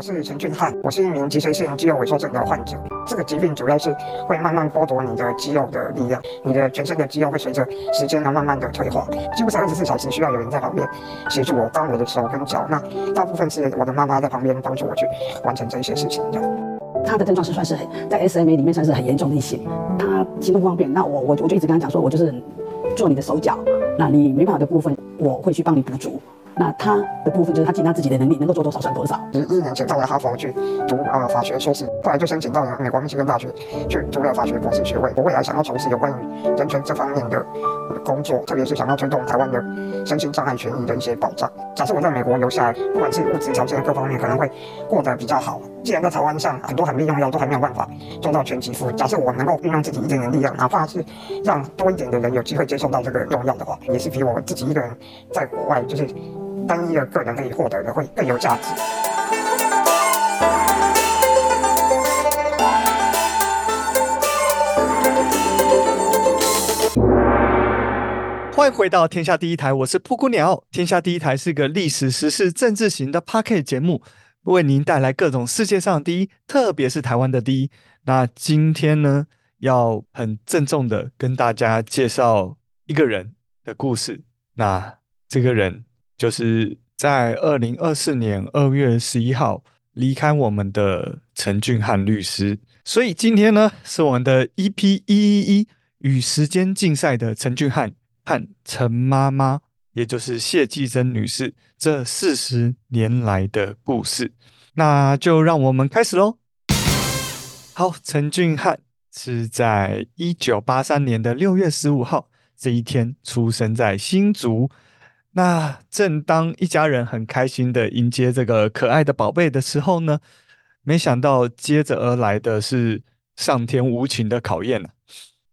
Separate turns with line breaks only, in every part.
我是陈俊翰，我是一名脊髓性肌肉萎缩症的患者。这个疾病主要是会慢慢剥夺你的肌肉的力量，你的全身的肌肉会随着时间而慢慢的退化，几乎是二十四小时需要有人在旁边协助我帮我的手跟脚。那大部分是我的妈妈在旁边帮助我去完成这些事情。这样，
他的症状是算是很在 SMA 里面算是很严重的一些，他行动不方便。那我我我就一直跟他讲说，我就是做你的手脚，那你没办法的部分，我会去帮你补足。那他的部分就是他尽他自己的能力，能够做多少算多少。
一一年前到了哈佛去读呃法学硕士，后来就申请到了美国密歇根大学去读了法学博士学位。我未来想要从事有关于人权这方面的工作，特别是想要推动台湾的身心障碍权益的一些保障。假设我在美国留下来，不管是物质条件各方面可能会过得比较好。既然在台湾上很多罕病用药都还没有办法做到全给付，假设我能够运用自己一点点力量，哪怕是让多一点的人有机会接受到这个用药的话，也是比我自己一个人在国外就是。单一的个人可以获得的会更有价值。
欢迎回到天下第一台，我是噗咕鸟。天下第一台是个历史、时事、政治型的 Podcast 节目，为您带来各种世界上第一，特别是台湾的第一。那今天呢，要很郑重的跟大家介绍一个人的故事。那这个人。就是在二零二四年二月十一号离开我们的陈俊翰律师，所以今天呢是我们的 EP 一一一与时间竞赛的陈俊翰和陈妈妈，也就是谢继珍女士这四十年来的故事，那就让我们开始喽。好，陈俊翰是在一九八三年的六月十五号这一天出生在新竹。那正当一家人很开心的迎接这个可爱的宝贝的时候呢，没想到接着而来的是上天无情的考验。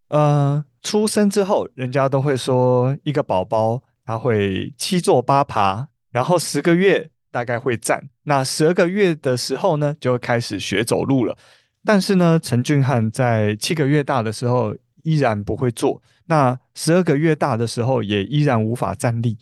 呃，出生之后，人家都会说一个宝宝他会七坐八爬，然后十个月大概会站，那十二个月的时候呢，就开始学走路了。但是呢，陈俊翰在七个月大的时候依然不会坐，那十二个月大的时候也依然无法站立。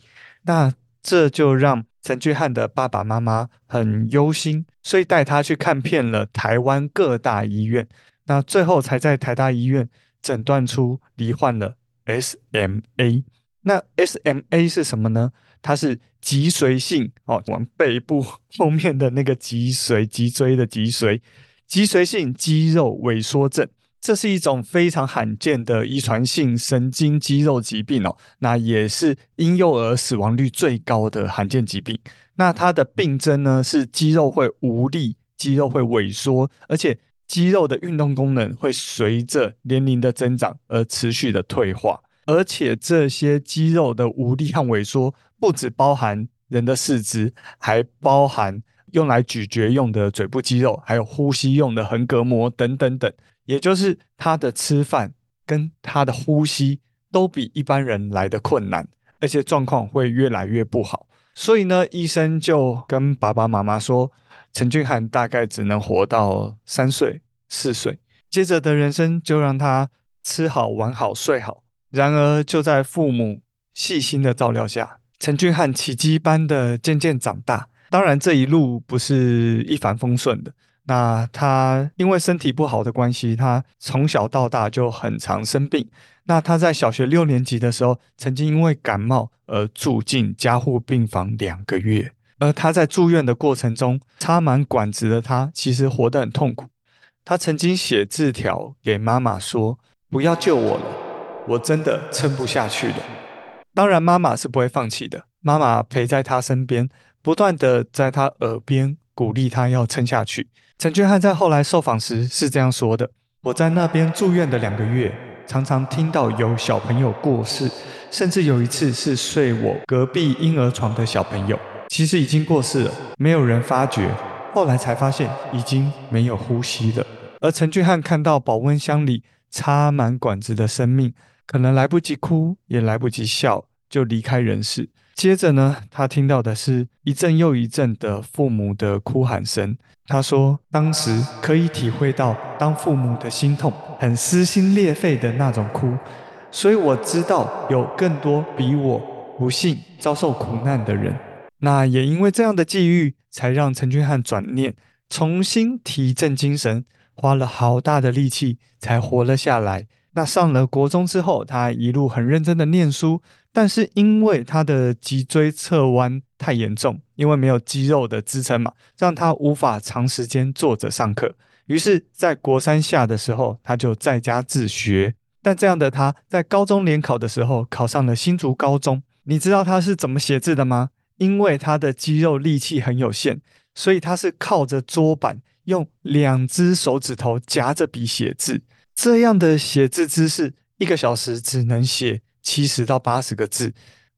那这就让陈俊翰的爸爸妈妈很忧心，所以带他去看遍了台湾各大医院，那最后才在台大医院诊断出罹患了 SMA。那 SMA 是什么呢？它是脊髓性哦，往背部后面的那个脊髓，脊椎的脊髓，脊髓性肌肉萎缩症。这是一种非常罕见的遗传性神经肌肉疾病哦，那也是婴幼儿死亡率最高的罕见疾病。那它的病征呢，是肌肉会无力，肌肉会萎缩，而且肌肉的运动功能会随着年龄的增长而持续的退化。而且这些肌肉的无力和萎缩，不只包含人的四肢，还包含用来咀嚼用的嘴部肌肉，还有呼吸用的横膈膜等等等。也就是他的吃饭跟他的呼吸都比一般人来的困难，而且状况会越来越不好。所以呢，医生就跟爸爸妈妈说，陈俊翰大概只能活到三岁、四岁，接着的人生就让他吃好、玩好、睡好。然而，就在父母细心的照料下，陈俊翰奇迹般的渐渐长大。当然，这一路不是一帆风顺的。那他因为身体不好的关系，他从小到大就很常生病。那他在小学六年级的时候，曾经因为感冒而住进加护病房两个月。而他在住院的过程中，插满管子的他其实活得很痛苦。他曾经写字条给妈妈说：“不要救我了，我真的撑不下去了。”当然，妈妈是不会放弃的。妈妈陪在他身边，不断地在他耳边鼓励他要撑下去。陈俊翰在后来受访时是这样说的：“我在那边住院的两个月，常常听到有小朋友过世，甚至有一次是睡我隔壁婴儿床的小朋友，其实已经过世了，没有人发觉，后来才发现已经没有呼吸了。而陈俊翰看到保温箱里插满管子的生命，可能来不及哭，也来不及笑，就离开人世。”接着呢，他听到的是一阵又一阵的父母的哭喊声。他说，当时可以体会到当父母的心痛，很撕心裂肺的那种哭。所以我知道有更多比我不幸遭受苦难的人。那也因为这样的际遇，才让陈俊翰转念重新提振精神，花了好大的力气才活了下来。那上了国中之后，他一路很认真的念书，但是因为他的脊椎侧弯太严重，因为没有肌肉的支撑嘛，让他无法长时间坐着上课。于是，在国三下的时候，他就在家自学。但这样的他，在高中联考的时候，考上了新竹高中。你知道他是怎么写字的吗？因为他的肌肉力气很有限，所以他是靠着桌板，用两只手指头夹着笔写字。这样的写字姿势，一个小时只能写七十到八十个字。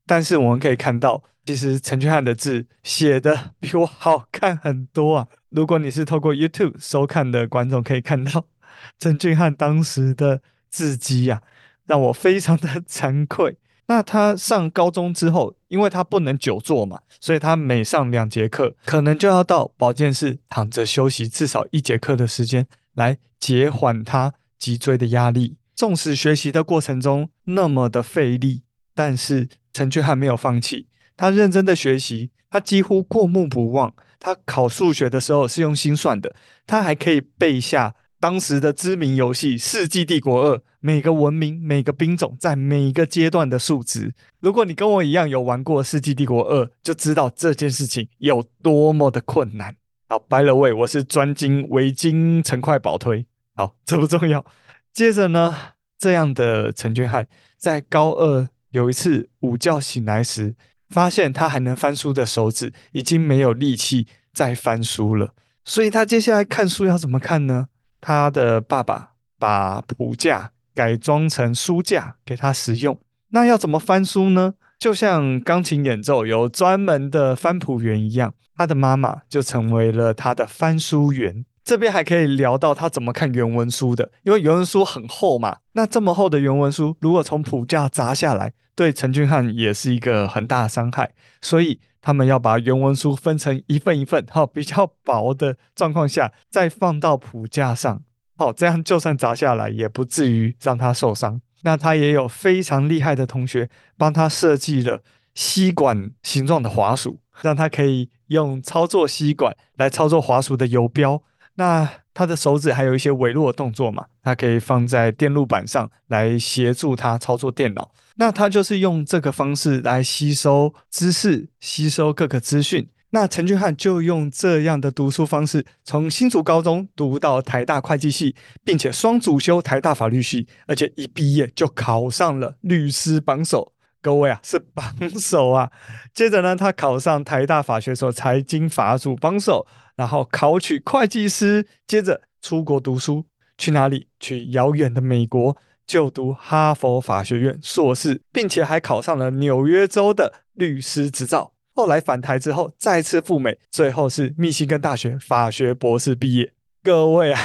但是我们可以看到，其实陈俊翰的字写得比我好看很多啊。如果你是透过 YouTube 收看的观众，可以看到 陈俊翰当时的字迹呀，让我非常的惭愧。那他上高中之后，因为他不能久坐嘛，所以他每上两节课，可能就要到保健室躺着休息至少一节课的时间，来减缓他脊椎的压力。纵使学习的过程中那么的费力，但是陈俊翰没有放弃，他认真的学习，他几乎过目不忘。他考数学的时候是用心算的，他还可以背下当时的知名游戏《世纪帝国二》，每个文明、每个兵种在每一个阶段的数值。如果你跟我一样有玩过《世纪帝国二》，就知道这件事情有多么的困难。好，by the way，我是专精维京成块保推。好，这不重要。接着呢，这样的陈俊翰在高二有一次午觉醒来时，发现他还能翻书的手指已经没有力气再翻书了，所以他接下来看书要怎么看呢？他的爸爸把谱架改装成书架给他使用。那要怎么翻书呢？就像钢琴演奏有专门的翻谱员一样，他的妈妈就成为了他的翻书员。这边还可以聊到他怎么看原文书的，因为原文书很厚嘛。那这么厚的原文书，如果从谱架砸下来，对陈俊翰也是一个很大的伤害。所以他们要把原文书分成一份一份，好，比较薄的状况下再放到谱架上，好，这样就算砸下来也不至于让他受伤。那他也有非常厉害的同学帮他设计了吸管形状的滑鼠，让他可以用操作吸管来操作滑鼠的游标。那他的手指还有一些微弱的动作嘛，他可以放在电路板上来协助他操作电脑。那他就是用这个方式来吸收知识、吸收各个资讯。那陈俊翰就用这样的读书方式，从新竹高中读到台大会计系，并且双主修台大法律系，而且一毕业就考上了律师榜首。各位啊，是榜首啊！接着呢，他考上台大法学所财经法组榜首。然后考取会计师，接着出国读书，去哪里？去遥远的美国就读哈佛法学院硕士，并且还考上了纽约州的律师执照。后来返台之后，再次赴美，最后是密西根大学法学博士毕业。各位啊，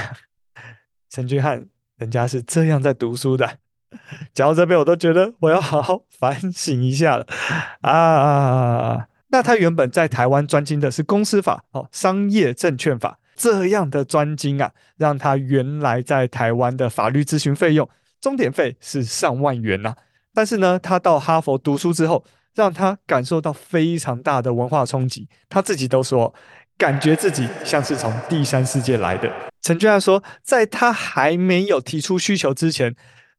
陈俊翰，人家是这样在读书的。讲到这边，我都觉得我要好好反省一下了啊。那他原本在台湾专精的是公司法、哦商业证券法这样的专精啊，让他原来在台湾的法律咨询费用钟点费是上万元呐、啊。但是呢，他到哈佛读书之后，让他感受到非常大的文化冲击。他自己都说，感觉自己像是从第三世界来的。陈俊翰说，在他还没有提出需求之前，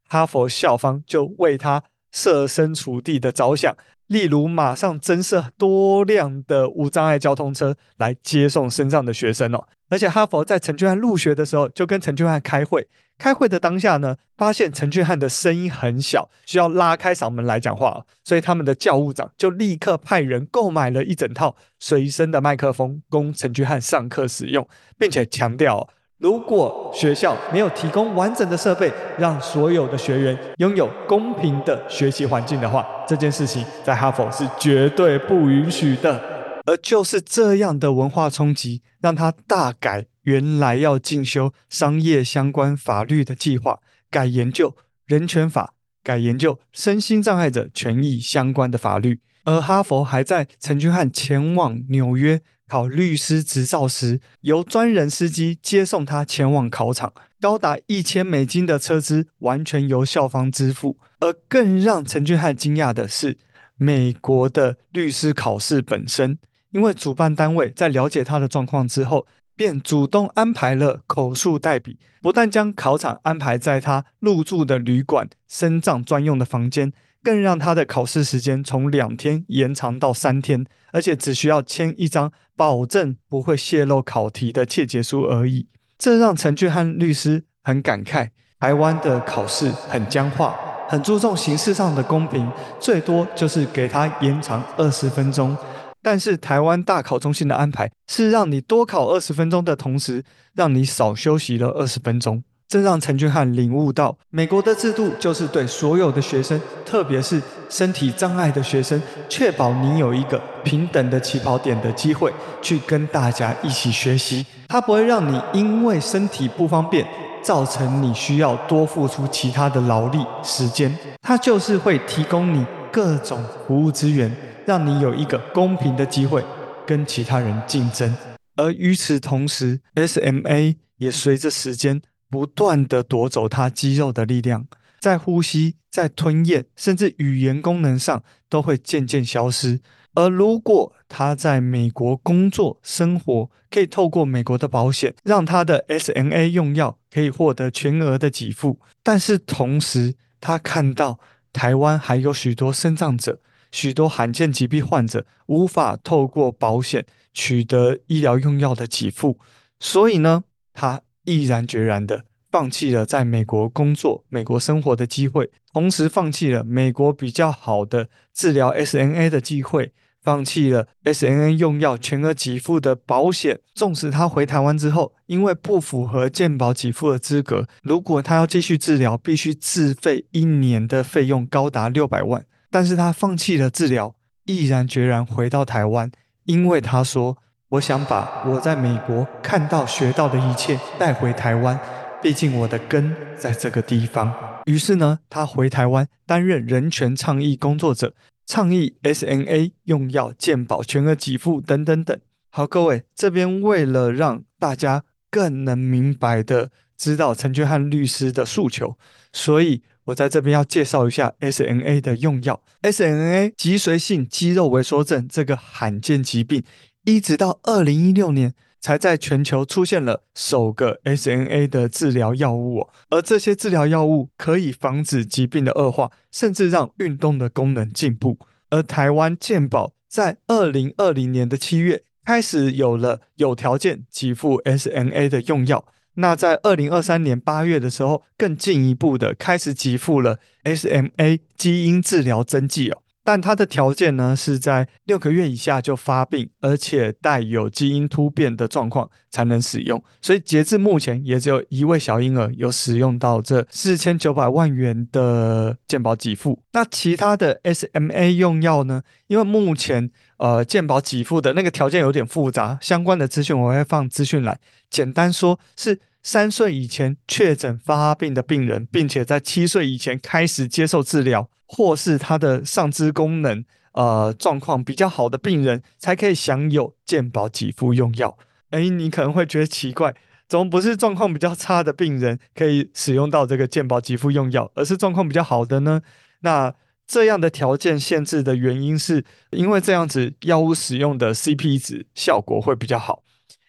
哈佛校方就为他设身处地的着想。例如，马上增设多辆的无障碍交通车来接送身障的学生哦。而且，哈佛在陈俊翰入学的时候就跟陈俊翰开会。开会的当下呢，发现陈俊翰的声音很小，需要拉开嗓门来讲话，所以他们的教务长就立刻派人购买了一整套随身的麦克风供陈俊翰上课使用，并且强调。如果学校没有提供完整的设备，让所有的学员拥有公平的学习环境的话，这件事情在哈佛是绝对不允许的。而就是这样的文化冲击，让他大改原来要进修商业相关法律的计划，改研究人权法，改研究身心障碍者权益相关的法律。而哈佛还在陈君汉前往纽约。考律师执照时，由专人司机接送他前往考场，高达一千美金的车资完全由校方支付。而更让陈俊翰惊讶的是，美国的律师考试本身，因为主办单位在了解他的状况之后，便主动安排了口述代笔，不但将考场安排在他入住的旅馆身障专用的房间，更让他的考试时间从两天延长到三天，而且只需要签一张保证不会泄露考题的切结书而已。这让陈俊翰律师很感慨：台湾的考试很僵化，很注重形式上的公平，最多就是给他延长二十分钟。但是台湾大考中心的安排是让你多考二十分钟的同时，让你少休息了二十分钟。这让陈俊翰领悟到，美国的制度就是对所有的学生，特别是身体障碍的学生，确保你有一个平等的起跑点的机会，去跟大家一起学习。他不会让你因为身体不方便，造成你需要多付出其他的劳力时间。他就是会提供你各种服务资源。让你有一个公平的机会跟其他人竞争，而与此同时，SMA 也随着时间不断地夺走他肌肉的力量，在呼吸、在吞咽，甚至语言功能上都会渐渐消失。而如果他在美国工作生活，可以透过美国的保险，让他的 SMA 用药可以获得全额的给付。但是同时，他看到台湾还有许多身障者。许多罕见疾病患者无法透过保险取得医疗用药的给付，所以呢，他毅然决然的放弃了在美国工作、美国生活的机会，同时放弃了美国比较好的治疗 SNA 的机会，放弃了 SNA 用药全额给付的保险。纵使他回台湾之后，因为不符合健保给付的资格，如果他要继续治疗，必须自费一年的费用高达六百万。但是他放弃了治疗，毅然决然回到台湾，因为他说：“我想把我在美国看到学到的一切带回台湾，毕竟我的根在这个地方。”于是呢，他回台湾担任人权倡议工作者，倡议 SNA 用药健保全额给付等等等。好，各位，这边为了让大家更能明白的知道陈俊翰律师的诉求，所以。我在这边要介绍一下 SNA 的用药。SNA 脊髓性肌肉萎缩症这个罕见疾病，一直到二零一六年才在全球出现了首个 SMA 的治疗药物哦。而这些治疗药物可以防止疾病的恶化，甚至让运动的功能进步。而台湾健保在二零二零年的七月开始有了有条件给付 SMA 的用药。那在二零二三年八月的时候，更进一步的开始给付了 SMA 基因治疗针剂哦，但它的条件呢是在六个月以下就发病，而且带有基因突变的状况才能使用。所以截至目前，也只有一位小婴儿有使用到这四千九百万元的健保给付。那其他的 SMA 用药呢？因为目前呃健保给付的那个条件有点复杂，相关的资讯我会放资讯栏。简单说，是三岁以前确诊发病的病人，并且在七岁以前开始接受治疗，或是他的上肢功能呃状况比较好的病人，才可以享有健保给付用药。诶，你可能会觉得奇怪，怎么不是状况比较差的病人可以使用到这个健保给付用药，而是状况比较好的呢？那这样的条件限制的原因是，因为这样子药物使用的 CP 值效果会比较好。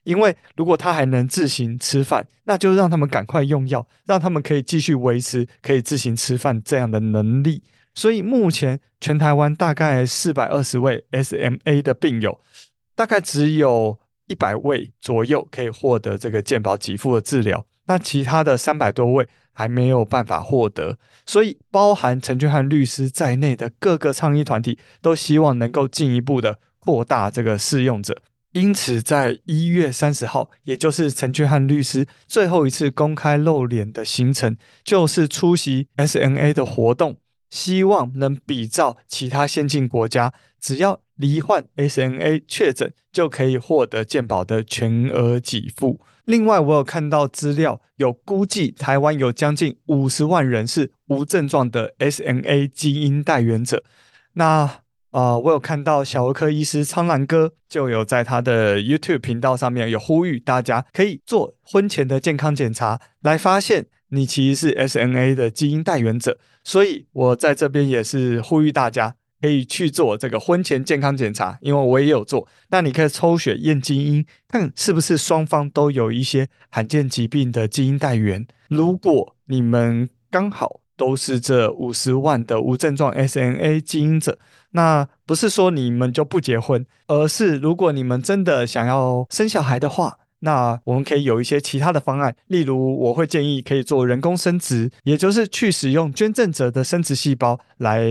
因为如果他还能自行吃饭，那就让他们赶快用药，让他们可以继续维持可以自行吃饭这样的能力。所以目前全台湾大概四百二十位 SMA 的病友，大概只有一百位左右可以获得这个健保给付的治疗，那其他的三百多位还没有办法获得。所以包含陈俊翰律师在内的各个倡议团体都希望能够进一步的扩大这个适用者。因此，在一月三十号，也就是陈俊翰律师最后一次公开露脸的行程，就是出席 SMA 的活动，希望能比照其他先进国家，只要罹患 SMA 确诊，就可以获得健保的全额给付。另外，我有看到资料，有估计台湾有将近五十万人是无症状的 SMA 基因带原者。那啊、我有看到小儿科医师苍兰哥就有在他的 YouTube 频道上面有呼吁大家可以做婚前的健康检查，来发现你其实是 SMA 的基因带原者。所以我在这边也是呼吁大家可以去做这个婚前健康检查，因为我也有做。那你可以抽血验基因，看是不是双方都有一些罕见疾病的基因带源。如果你们刚好都是这五十万的无症状 SNA 基因者，那不是说你们就不结婚，而是如果你们真的想要生小孩的话。那我们可以有一些其他的方案，例如我会建议可以做人工生殖，也就是去使用捐赠者的生殖细胞来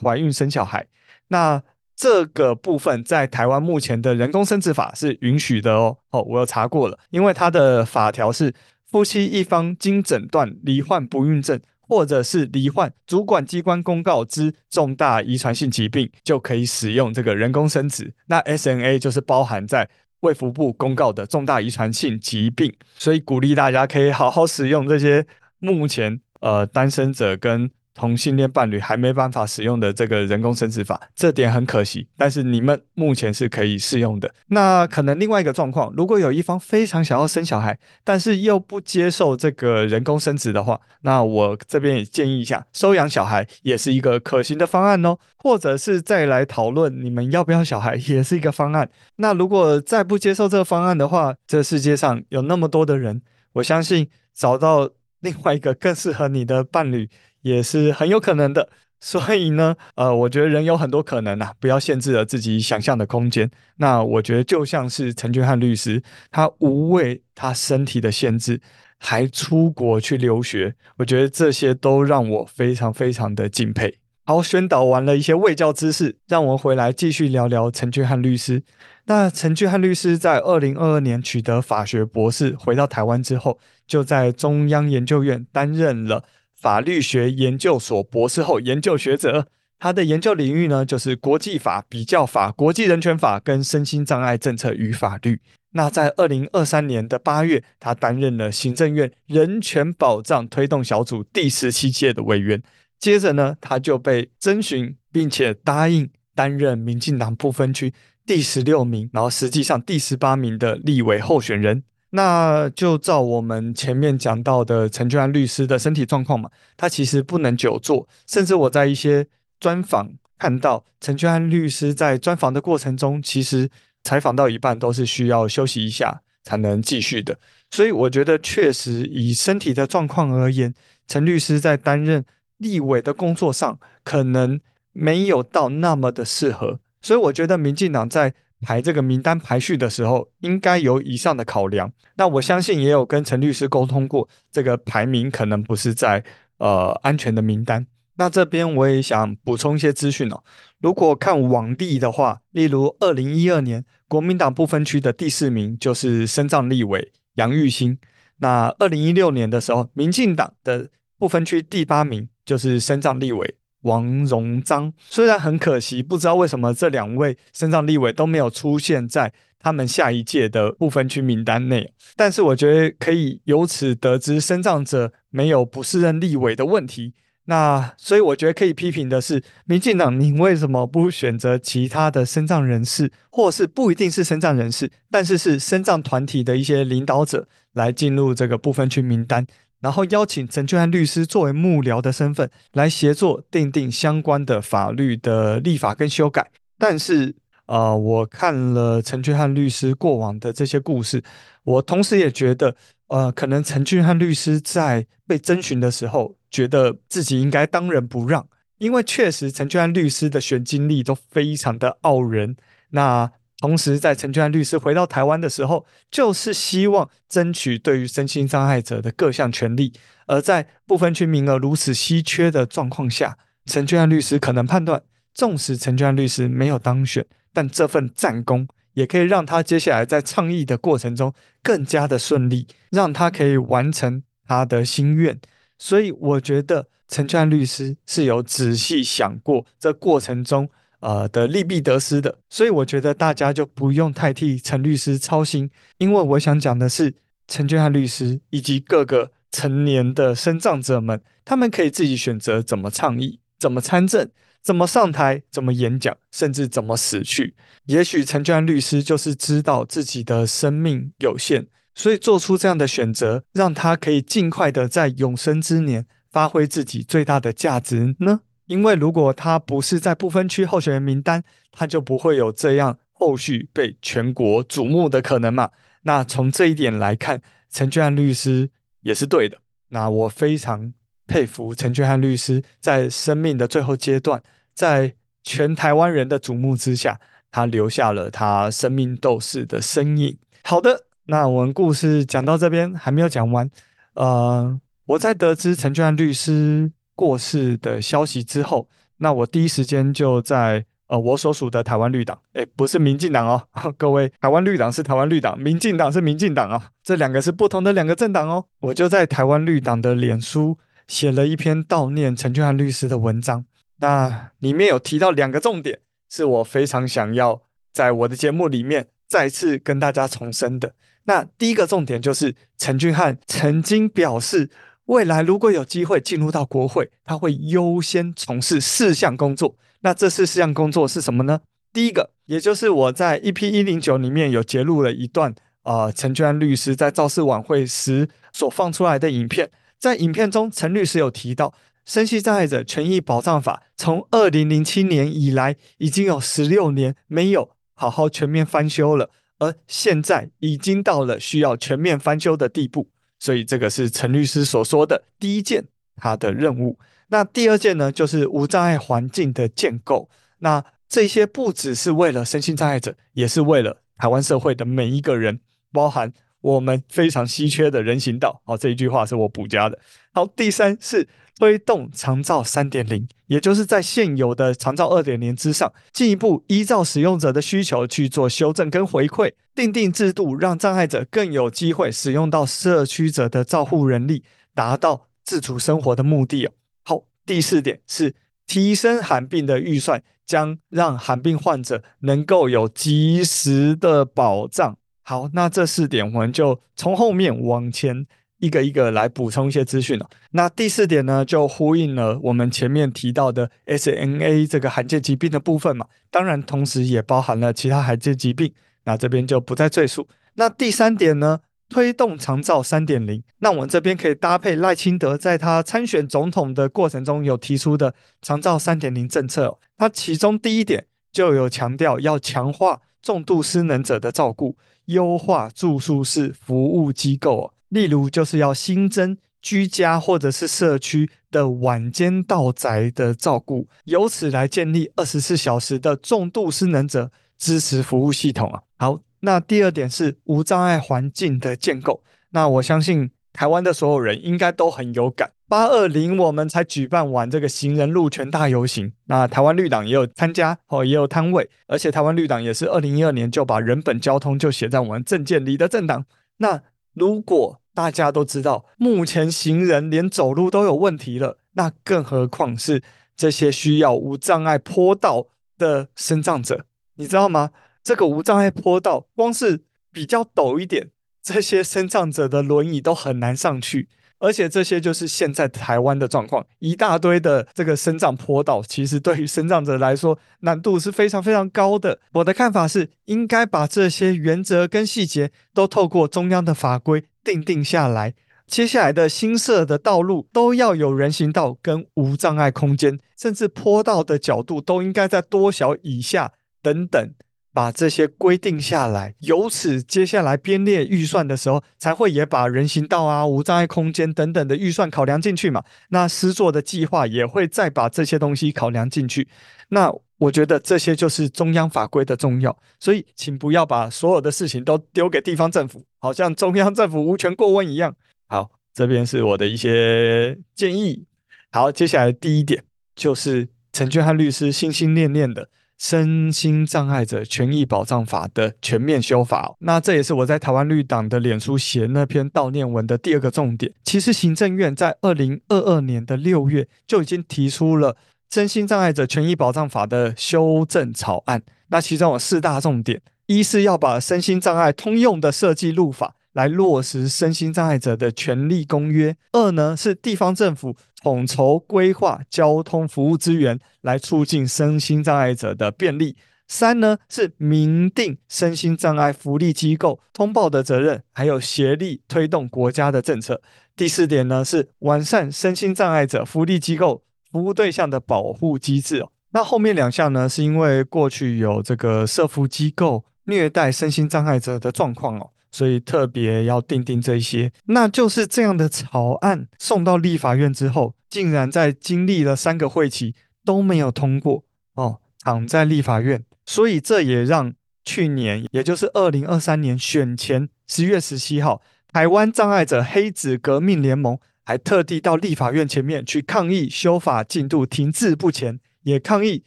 怀孕生小孩。那这个部分在台湾目前的人工生殖法是允许的哦。哦，我有查过了，因为它的法条是夫妻一方经诊断罹患不孕症，或者是罹患主管机关公告之重大遗传性疾病，就可以使用这个人工生殖。那 SNA 就是包含在。卫福部公告的重大遗传性疾病，所以鼓励大家可以好好使用这些目前呃单身者跟同性恋伴侣还没办法使用的这个人工生殖法，这点很可惜。但是你们目前是可以适用的。那可能另外一个状况，如果有一方非常想要生小孩，但是又不接受这个人工生殖的话，那我这边也建议一下，收养小孩也是一个可行的方案哦。或者是再来讨论你们要不要小孩，也是一个方案。那如果再不接受这个方案的话，这世界上有那么多的人，我相信找到另外一个更适合你的伴侣。也是很有可能的，所以呢，呃，我觉得人有很多可能呐，不要限制了自己想象的空间。那我觉得就像是陈俊翰律师，他无畏他身体的限制，还出国去留学，我觉得这些都让我非常非常的敬佩。好，宣导完了一些卫教知识，让我们回来继续聊聊陈俊翰律师。那陈俊翰律师在二零二二年取得法学博士，回到台湾之后，就在中央研究院担任了。法律学研究所博士后研究学者，他的研究领域呢，就是国际法、比较法、国际人权法跟身心障碍政策与法律。那在二零二三年的八月，他担任了行政院人权保障推动小组第十七届的委员。接着呢，他就被征询，并且答应担任民进党不分区第十六名，然后实际上第十八名的立委候选人。那就照我们前面讲到的陈俊安律师的身体状况嘛，他其实不能久坐，甚至我在一些专访看到陈俊安律师在专访的过程中，其实采访到一半都是需要休息一下才能继续的。所以我觉得确实以身体的状况而言，陈律师在担任立委的工作上可能没有到那么的适合。所以我觉得民进党在。排这个名单排序的时候，应该有以上的考量。那我相信也有跟陈律师沟通过，这个排名可能不是在呃安全的名单。那这边我也想补充一些资讯哦。如果看往例的话，例如二零一二年国民党不分区的第四名就是身障立委杨玉兴。那二零一六年的时候，民进党的不分区第八名就是身障立委。王荣章虽然很可惜，不知道为什么这两位身障立委都没有出现在他们下一届的部分区名单内，但是我觉得可以由此得知身障者没有不适任立委的问题。那所以我觉得可以批评的是，民进党你为什么不选择其他的身障人士，或是不一定是身障人士，但是是身障团体的一些领导者来进入这个部分区名单？然后邀请陈俊翰律师作为幕僚的身份来协作订定相关的法律的立法跟修改。但是，呃，我看了陈俊翰律师过往的这些故事，我同时也觉得，呃，可能陈俊翰律师在被征询的时候，觉得自己应该当仁不让，因为确实陈俊翰律师的选经历都非常的傲人。那同时，在陈俊安律师回到台湾的时候，就是希望争取对于身心障碍者的各项权利。而在不分区名额如此稀缺的状况下，陈俊安律师可能判断，纵使陈俊安律师没有当选，但这份战功也可以让他接下来在倡议的过程中更加的顺利，让他可以完成他的心愿。所以，我觉得陈俊安律师是有仔细想过这过程中。呃的利弊得失的，所以我觉得大家就不用太替陈律师操心，因为我想讲的是陈俊翰律师以及各个成年的生障者们，他们可以自己选择怎么倡议、怎么参政、怎么上台、怎么演讲，甚至怎么死去。也许陈俊翰律师就是知道自己的生命有限，所以做出这样的选择，让他可以尽快的在永生之年发挥自己最大的价值呢。因为如果他不是在不分区候选人名单，他就不会有这样后续被全国瞩目的可能嘛。那从这一点来看，陈俊翰律师也是对的。那我非常佩服陈俊翰律师在生命的最后阶段，在全台湾人的瞩目之下，他留下了他生命斗士的身影。好的，那我们故事讲到这边还没有讲完。呃，我在得知陈俊翰律师过世的消息之后，那我第一时间就在呃我所属的台湾绿党，诶，不是民进党哦，各位，台湾绿党是台湾绿党，民进党是民进党啊，这两个是不同的两个政党哦。我就在台湾绿党的脸书写了一篇悼念陈俊翰律师的文章，那里面有提到两个重点，是我非常想要在我的节目里面再次跟大家重申的。那第一个重点就是陈俊翰曾经表示，未来如果有机会进入到国会，他会优先从事四项工作。那这四项工作是什么呢？第一个，也就是我在 EP 一零九里面有揭露了一段，呃，陈俊翰律师在造势晚会时所放出来的影片。在影片中，陈律师有提到，身心障碍者权益保障法从二零零七年以来，已经有十六年没有好好全面翻修了，而现在已经到了需要全面翻修的地步。所以这个是陈律师所说的第一件他的任务。那第二件呢，就是无障碍环境的建构。那这些不只是为了身心障碍者，也是为了台湾社会的每一个人，包含我们非常稀缺的人行道。好，这一句话是我补加的。好，第三是推动长照三点零，也就是在现有的长照二点零之上，进一步依照使用者的需求去做修正跟回馈。订定制度，让障碍者更有机会使用到社区者的照护人力，达到自主生活的目的哦。好，第四点是提升罕病的预算，将让罕病患者能够有及时的保障。好，那这四点我们就从后面往前一个一个来补充一些资讯了。那第四点呢，就呼应了我们前面提到的 SNA 这个罕见疾病的部分嘛，当然同时也包含了其他罕见疾病。那这边就不再赘述。那第三点呢，推动长照三点零。那我们这边可以搭配赖清德在他参选总统的过程中有提出的长照三点零政策。他其中第一点就有强调要强化重度失能者的照顾，优化住宿式服务机构哦。例如，就是要新增居家或者是社区的晚间到宅的照顾，由此来建立二十四小时的重度失能者支持服务系统啊。好，那第二点是无障碍环境的建构。那我相信台湾的所有人应该都很有感。八二零我们才举办完这个行人路权大游行，那台湾绿党也有参加哦，也有摊位，而且台湾绿党也是二零一二年就把人本交通就写在我们政见里的政党。那如果大家都知道，目前行人连走路都有问题了，那更何况是这些需要无障碍坡道的生障者，你知道吗？这个无障碍坡道，光是比较陡一点，这些生障者的轮椅都很难上去。而且这些就是现在台湾的状况，一大堆的这个生长坡道，其实对于身障者来说难度是非常非常高的。我的看法是，应该把这些原则跟细节都透过中央的法规定定下来。接下来的新设的道路都要有人行道跟无障碍空间，甚至坡道的角度都应该在多小以下等等。把这些规定下来，由此接下来编列预算的时候，才会也把人行道啊、无障碍空间等等的预算考量进去嘛。那施作的计划也会再把这些东西考量进去。那我觉得这些就是中央法规的重要，所以请不要把所有的事情都丢给地方政府，好像中央政府无权过问一样。好，这边是我的一些建议。好，接下来第一点就是陈俊翰律师心心念念的。身心障碍者权益保障法的全面修法，那这也是我在台湾绿党的脸书写那篇悼念文的第二个重点。其实行政院在二零二二年的六月就已经提出了身心障碍者权益保障法的修正草案，那其中有四大重点：一是要把身心障碍通用的设计入法。来落实身心障碍者的权利公约。二呢是地方政府统筹规划交通服务资源，来促进身心障碍者的便利。三呢是明定身心障碍福利机构通报的责任，还有协力推动国家的政策。第四点呢是完善身心障碍者福利机构服务对象的保护机制哦。那后面两项呢，是因为过去有这个社福机构虐待身心障碍者的状况哦，所以特别要定定这些。那就是这样的草案送到立法院之后，竟然在经历了三个会期都没有通过哦，躺在立法院。所以这也让去年，也就是二零二三年选前十月十七号，台湾障碍者黑子革命联盟还特地到立法院前面去抗议修法进度停滞不前。也抗议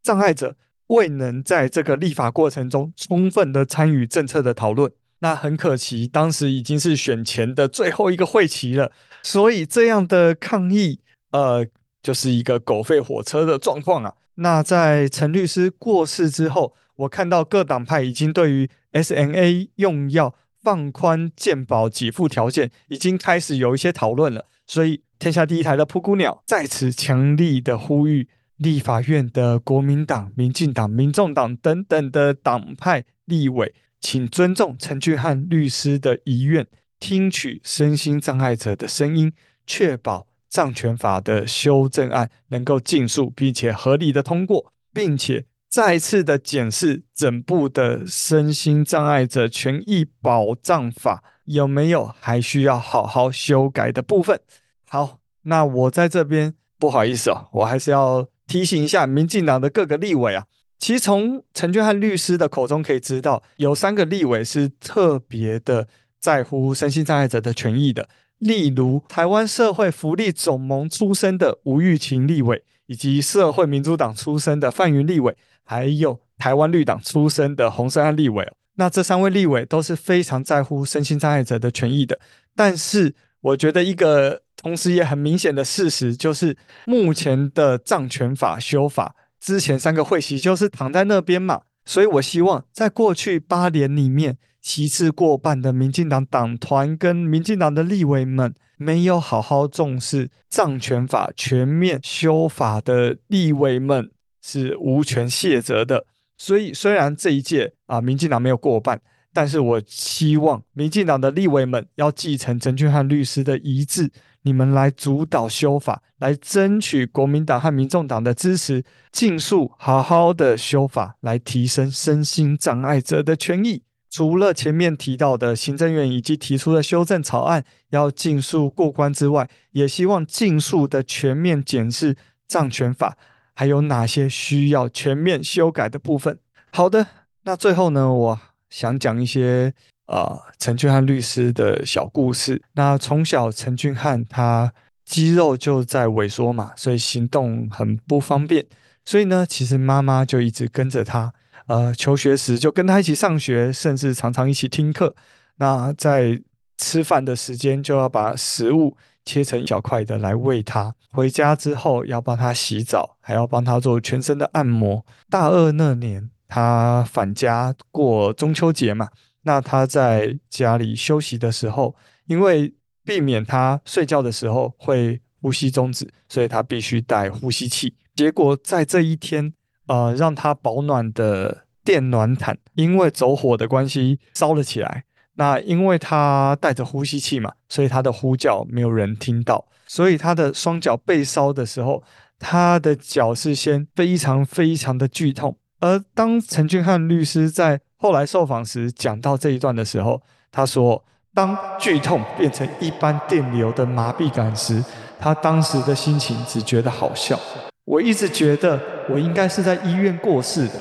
障碍者未能在这个立法过程中充分的参与政策的讨论，那很可惜，当时已经是选前的最后一个会期了，所以这样的抗议，呃，就是一个狗吠火车的状况啊。那在陈律师过世之后，我看到各党派已经对于 SMA 用药放宽健保给付条件，已经开始有一些讨论了。所以，天下第一台的噗咕鸟在此强力的呼吁。立法院的国民党、民进党、民众党等等的党派立委，请尊重陈俊翰律师的遗愿，听取身心障碍者的声音，确保障权法的修正案能够尽速并且合理的通过，并且再次的检视整部的身心障碍者权益保障法有没有还需要好好修改的部分。好，那我在这边不好意思哦，我还是要。提醒一下民进党的各个立委啊，其实从陈俊翰律师的口中可以知道，有三个立委是特别的在乎身心障碍者的权益的，例如台湾社会福利总盟出身的吴玉琴立委，以及社会民主党出身的范云立委，还有台湾绿党出身的洪胜安立委。那这三位立委都是非常在乎身心障碍者的权益的，但是我觉得一个。同时也很明显的事实就是，目前的障权法修法之前三个会期就是躺在那边嘛，所以我希望在过去八年里面，席次过半的民进党党团跟民进党的立委们没有好好重视藏权法全面修法的立委们是无权卸责的。所以虽然这一届啊，民进党没有过半，但是我希望民进党的立委们要继承陈俊翰律师的遗志。你们来主导修法，来争取国民党和民众党的支持，尽速好好的修法，来提升身心障碍者的权益。除了前面提到的行政院以及提出的修正草案要尽速过关之外，也希望尽速的全面检视障权法，还有哪些需要全面修改的部分。好的，那最后呢，我想讲一些。啊，陈俊翰律师的小故事。那从小陈俊翰他肌肉就在萎缩嘛，所以行动很不方便。所以呢，其实妈妈就一直跟着他。呃，求学时就跟他一起上学，甚至常常一起听课。那在吃饭的时间就要把食物切成小块的来喂他。回家之后要帮他洗澡，还要帮他做全身的按摩。大二那年，他返家过中秋节嘛。那他在家里休息的时候，因为避免他睡觉的时候会呼吸终止，所以他必须带呼吸器。结果在这一天，呃，让他保暖的电暖毯因为走火的关系烧了起来。那因为他带着呼吸器嘛，所以他的呼叫没有人听到，所以他的双脚被烧的时候，他的脚是先非常非常的剧痛。而当陈俊翰律师在后来受访时讲到这一段的时候，他说：“当剧痛变成一般电流的麻痹感时，他当时的心情只觉得好笑。我一直觉得我应该是在医院过世的，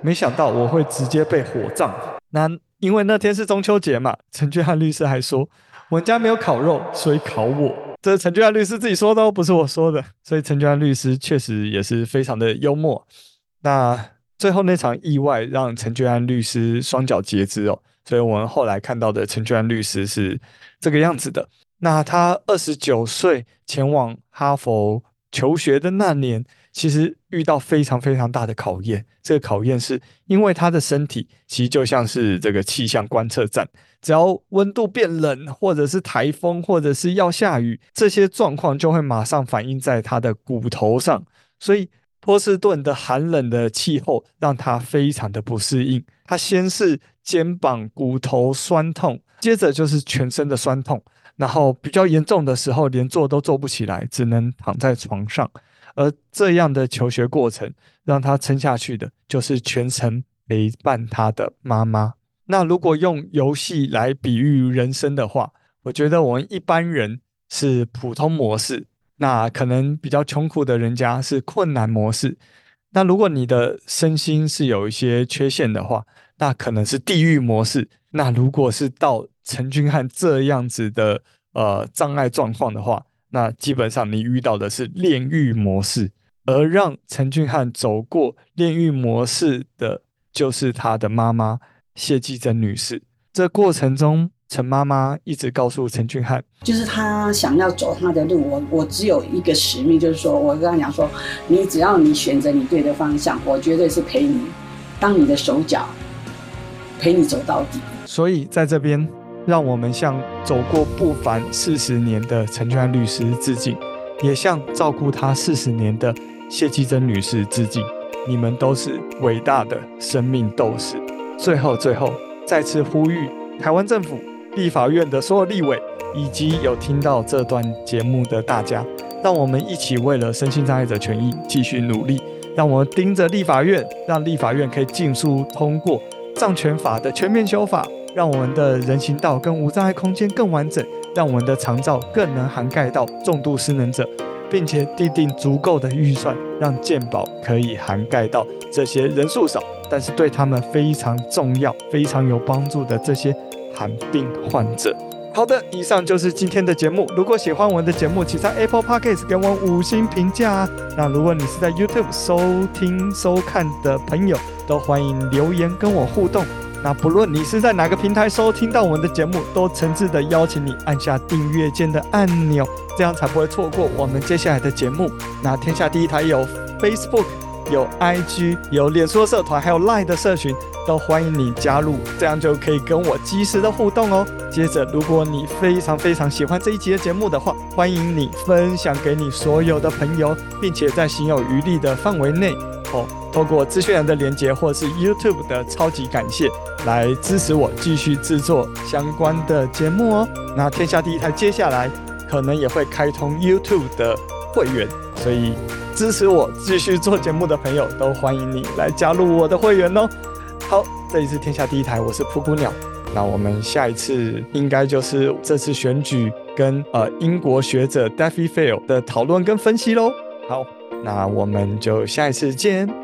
没想到我会直接被火葬。那因为那天是中秋节嘛，陈俊汉律师还说我们家没有烤肉，所以烤我。这是陈俊翰律师自己说的，不是我说的。所以陈俊翰律师确实也是非常的幽默。那。”最后那场意外让陈俊安律师双脚截肢哦，所以我们后来看到的陈俊安律师是这个样子的。那他二十九岁前往哈佛求学的那年，其实遇到非常非常大的考验。这个考验是因为他的身体其实就像是这个气象观测站，只要温度变冷，或者是台风，或者是要下雨，这些状况就会马上反映在他的骨头上，所以。波士顿的寒冷的气候让他非常的不适应。他先是肩膀骨头酸痛，接着就是全身的酸痛，然后比较严重的时候连坐都坐不起来，只能躺在床上。而这样的求学过程让他撑下去的，就是全程陪伴他的妈妈。那如果用游戏来比喻人生的话，我觉得我们一般人是普通模式，那可能比较穷苦的人家是困难模式。那如果你的身心是有一些缺陷的话，那可能是地狱模式。那如果是到陈俊翰这样子的呃障碍状况的话，那基本上你遇到的是炼狱模式。而让陈俊翰走过炼狱模式的，就是他的妈妈谢继珍女士。这过程中，陈妈妈一直告诉陈俊翰，
就是他想要走他的路，我我只有一个使命，就是说我跟他讲说，你只要你选择你对的方向，我绝对是陪你，当你的手脚，陪你走到底。
所以在这边，让我们向走过不凡四十年的陈俊翰律师致敬，也向照顾他四十年的谢继珍女士致敬。你们都是伟大的生命斗士。最后，最后，再次呼吁台湾政府。立法院的所有立委，以及有听到这段节目的大家，让我们一起为了身心障碍者权益继续努力。让我们盯着立法院，让立法院可以尽速通过。障权法的全面修法，让我们的人行道跟无障碍空间更完整，让我们的长照更能涵盖到重度失能者，并且订定足够的预算，让健保可以涵盖到这些人数少，但是对他们非常重要、非常有帮助的这些。寒病患者。好的，以上就是今天的节目。如果喜欢我们的节目，请在 Apple Podcast 给我们五星评价。那如果你是在 YouTube 收听收看的朋友，都欢迎留言跟我互动。那不论你是在哪个平台收听到我们的节目，都诚挚的邀请你按下订阅键的按钮，这样才不会错过我们接下来的节目。那天下第一台有 Facebook。有 IG，有脸书社团，还有 Line 的社群，都欢迎你加入，这样就可以跟我及时的互动哦。接着，如果你非常非常喜欢这一集的节目的话，欢迎你分享给你所有的朋友，并且在行有余力的范围内，哦，透过资讯栏的连接或是 YouTube 的超级感谢，来支持我继续制作相关的节目哦。那天下第一台接下来可能也会开通 YouTube 的会员，所以。支持我继续做节目的朋友，都欢迎你来加入我的会员哦。好，这里是天下第一台，我是噗噗鸟。那我们下一次应该就是这次选举跟呃英国学者 Daffy Fail 的讨论跟分析喽。好，那我们就下一次见。